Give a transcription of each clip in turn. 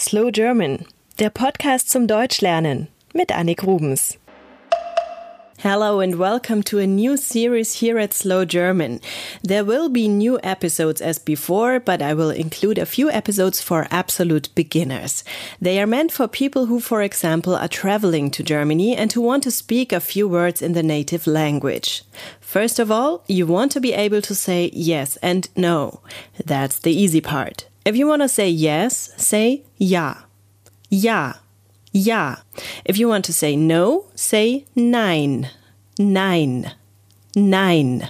Slow German, der Podcast zum Deutschlernen mit Annik Rubens. Hello and welcome to a new series here at Slow German. There will be new episodes as before, but I will include a few episodes for absolute beginners. They are meant for people who, for example, are traveling to Germany and who want to speak a few words in the native language. First of all, you want to be able to say yes and no. That's the easy part. If you want to say yes, say ja. Ja. Ja. If you want to say no, say nein. Nein. Nein.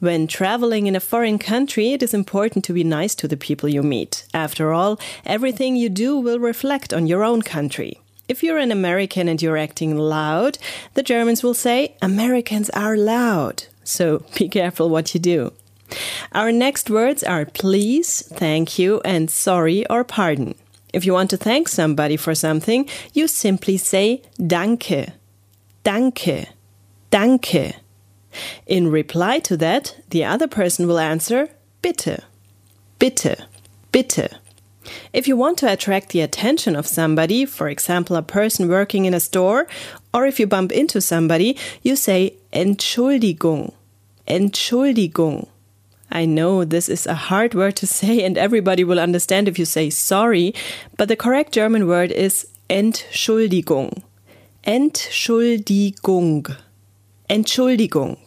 When traveling in a foreign country, it is important to be nice to the people you meet. After all, everything you do will reflect on your own country. If you're an American and you're acting loud, the Germans will say, Americans are loud. So be careful what you do. Our next words are please, thank you, and sorry or pardon. If you want to thank somebody for something, you simply say danke. Danke. Danke. In reply to that, the other person will answer bitte. Bitte. Bitte. If you want to attract the attention of somebody, for example, a person working in a store, or if you bump into somebody, you say Entschuldigung. Entschuldigung. I know this is a hard word to say, and everybody will understand if you say sorry, but the correct German word is Entschuldigung. Entschuldigung. Entschuldigung.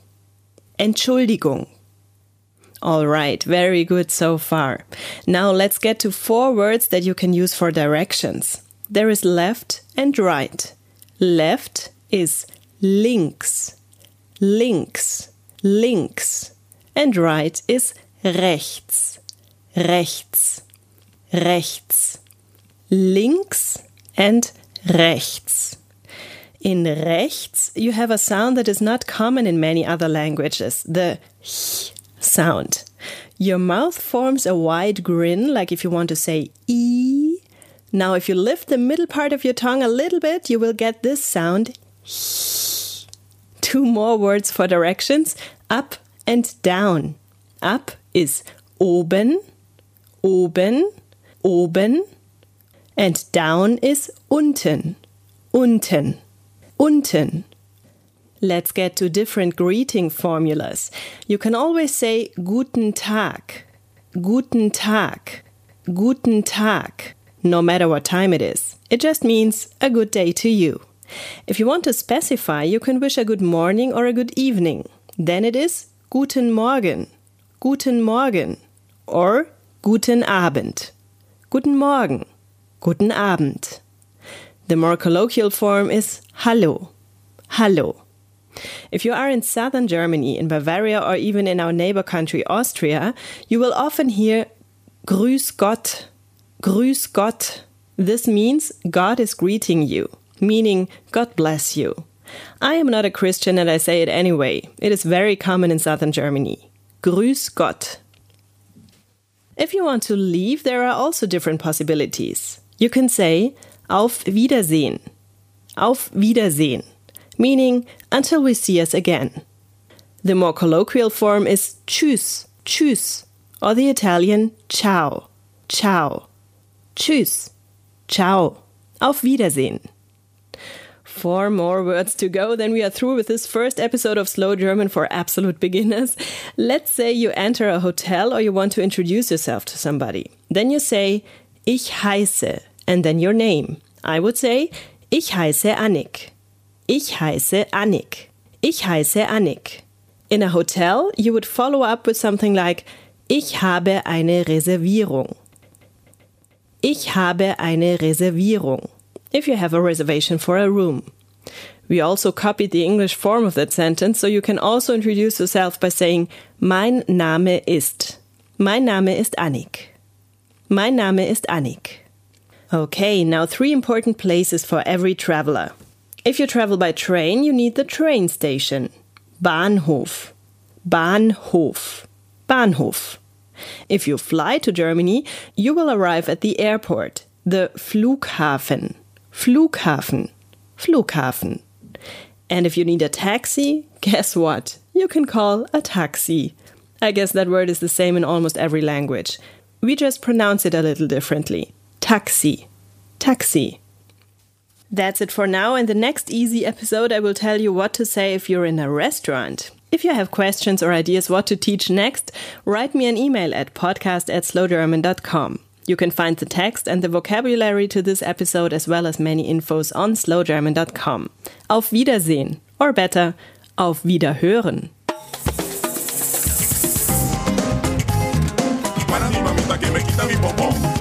Entschuldigung. All right, very good so far. Now let's get to four words that you can use for directions. There is left and right. Left is links, links, links and right is rechts, rechts, rechts, links and rechts. In rechts, you have a sound that is not common in many other languages, the ch sound. Your mouth forms a wide grin, like if you want to say e. Now, if you lift the middle part of your tongue a little bit, you will get this sound. Two more words for directions up and down. Up is oben, oben, oben, and down is unten, unten, unten. Let's get to different greeting formulas. You can always say Guten Tag, Guten Tag, Guten Tag, no matter what time it is. It just means a good day to you. If you want to specify, you can wish a good morning or a good evening. Then it is Guten Morgen, Guten Morgen or Guten Abend. Guten Morgen, Guten Abend. The more colloquial form is Hallo, Hallo. If you are in southern Germany, in Bavaria, or even in our neighbor country Austria, you will often hear Grüß Gott, Grüß Gott. This means God is greeting you, meaning God bless you. I am not a Christian and I say it anyway. It is very common in southern Germany. Grüß Gott. If you want to leave, there are also different possibilities. You can say Auf Wiedersehen. Auf Wiedersehen, meaning until we see us again. The more colloquial form is Tschüss, Tschüss, or the Italian Ciao, Ciao. Tschüss, Ciao. Auf Wiedersehen. Four more words to go, then we are through with this first episode of Slow German for absolute beginners. Let's say you enter a hotel or you want to introduce yourself to somebody. Then you say, Ich heiße, and then your name. I would say, Ich heiße Annik. Ich heiße Annik. Ich heiße Annik. In a hotel, you would follow up with something like, Ich habe eine Reservierung. Ich habe eine Reservierung if you have a reservation for a room. We also copied the English form of that sentence, so you can also introduce yourself by saying, Mein Name ist. Mein Name ist Annik. Mein Name ist Annik. Okay, now three important places for every traveler. If you travel by train, you need the train station. Bahnhof. Bahnhof. Bahnhof. If you fly to Germany, you will arrive at the airport, the Flughafen. Flughafen. Flughafen. And if you need a taxi, guess what? You can call a taxi. I guess that word is the same in almost every language. We just pronounce it a little differently. Taxi. Taxi. That's it for now. In the next easy episode, I will tell you what to say if you're in a restaurant. If you have questions or ideas what to teach next, write me an email at podcast at slowgerman.com. You can find the text and the vocabulary to this episode as well as many infos on slowgerman.com. Auf Wiedersehen. Or better, auf Wiederhören. Para mi mamita que me quita mi.